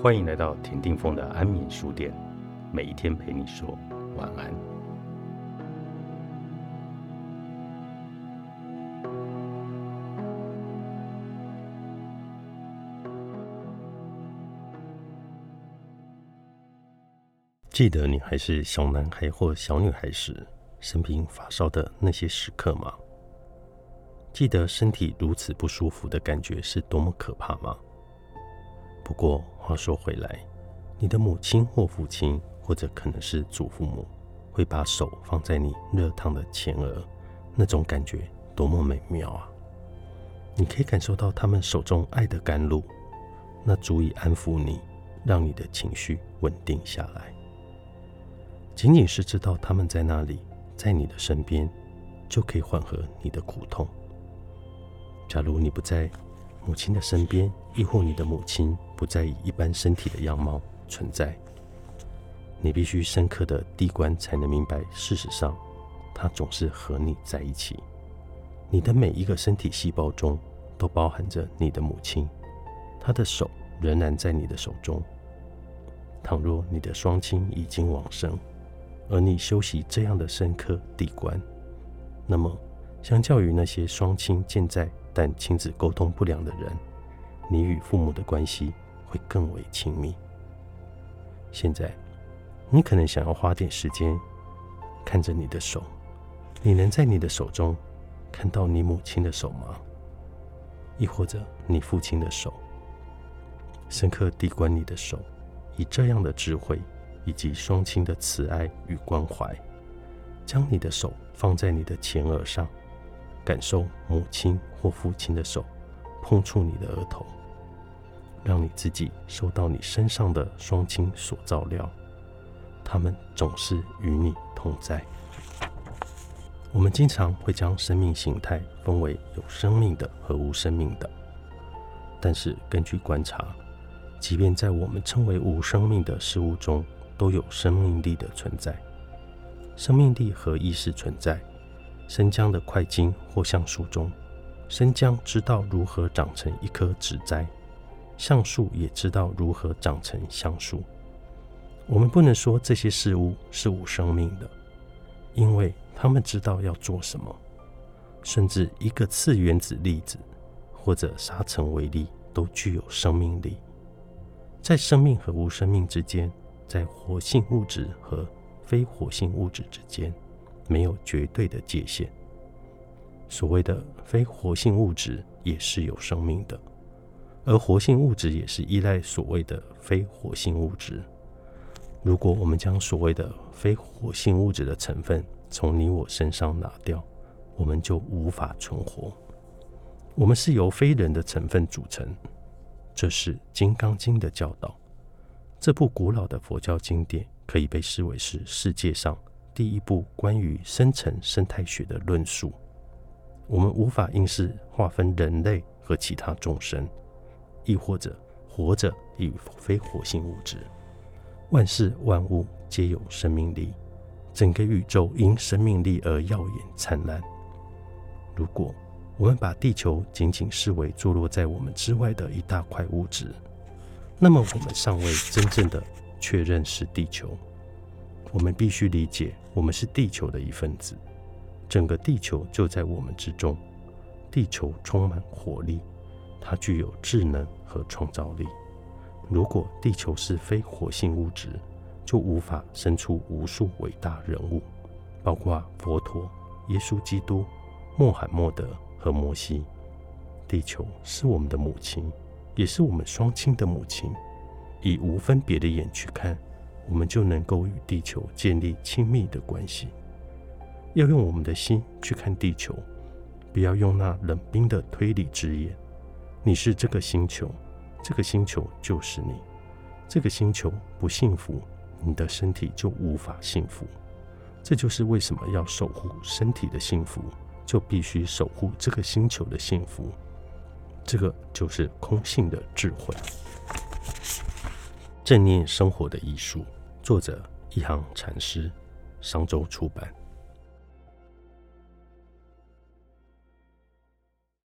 欢迎来到田定峰的安眠书店，每一天陪你说晚安。记得你还是小男孩或小女孩时，生病发烧的那些时刻吗？记得身体如此不舒服的感觉是多么可怕吗？不过话说回来，你的母亲或父亲，或者可能是祖父母，会把手放在你热烫的前额，那种感觉多么美妙啊！你可以感受到他们手中爱的甘露，那足以安抚你，让你的情绪稳定下来。仅仅是知道他们在那里，在你的身边，就可以缓和你的苦痛。假如你不在母亲的身边，亦或你的母亲不再以一般身体的样貌存在，你必须深刻的地观才能明白，事实上，她总是和你在一起。你的每一个身体细胞中都包含着你的母亲，她的手仍然在你的手中。倘若你的双亲已经往生，而你修习这样的深刻地观，那么相较于那些双亲健在。但亲子沟通不良的人，你与父母的关系会更为亲密。现在，你可能想要花点时间看着你的手，你能在你的手中看到你母亲的手吗？亦或者你父亲的手？深刻地观你的手，以这样的智慧以及双亲的慈爱与关怀，将你的手放在你的前额上。感受母亲或父亲的手碰触你的额头，让你自己受到你身上的双亲所照料。他们总是与你同在。我们经常会将生命形态分为有生命的和无生命的，但是根据观察，即便在我们称为无生命的事物中，都有生命力的存在。生命力和意识存在。生姜的块茎或橡树中，生姜知道如何长成一棵植栽，橡树也知道如何长成橡树。我们不能说这些事物是无生命的，因为他们知道要做什么。甚至一个次原子粒子或者沙尘微粒都具有生命力。在生命和无生命之间，在活性物质和非活性物质之间。没有绝对的界限。所谓的非活性物质也是有生命的，而活性物质也是依赖所谓的非活性物质。如果我们将所谓的非活性物质的成分从你我身上拿掉，我们就无法存活。我们是由非人的成分组成，这是《金刚经》的教导。这部古老的佛教经典可以被视为是世界上。第一部关于生成生态学的论述，我们无法因是划分人类和其他众生，亦或者活着与非活性物质。万事万物皆有生命力，整个宇宙因生命力而耀眼灿烂。如果我们把地球仅仅视为坐落在我们之外的一大块物质，那么我们尚未真正的确认是地球。我们必须理解，我们是地球的一份子，整个地球就在我们之中。地球充满活力，它具有智能和创造力。如果地球是非活性物质，就无法生出无数伟大人物，包括佛陀、耶稣基督、穆罕默德和摩西。地球是我们的母亲，也是我们双亲的母亲。以无分别的眼去看。我们就能够与地球建立亲密的关系。要用我们的心去看地球，不要用那冷冰的推理之眼。你是这个星球，这个星球就是你。这个星球不幸福，你的身体就无法幸福。这就是为什么要守护身体的幸福，就必须守护这个星球的幸福。这个就是空性的智慧。正念生活的艺术，作者一行禅师，商周出版。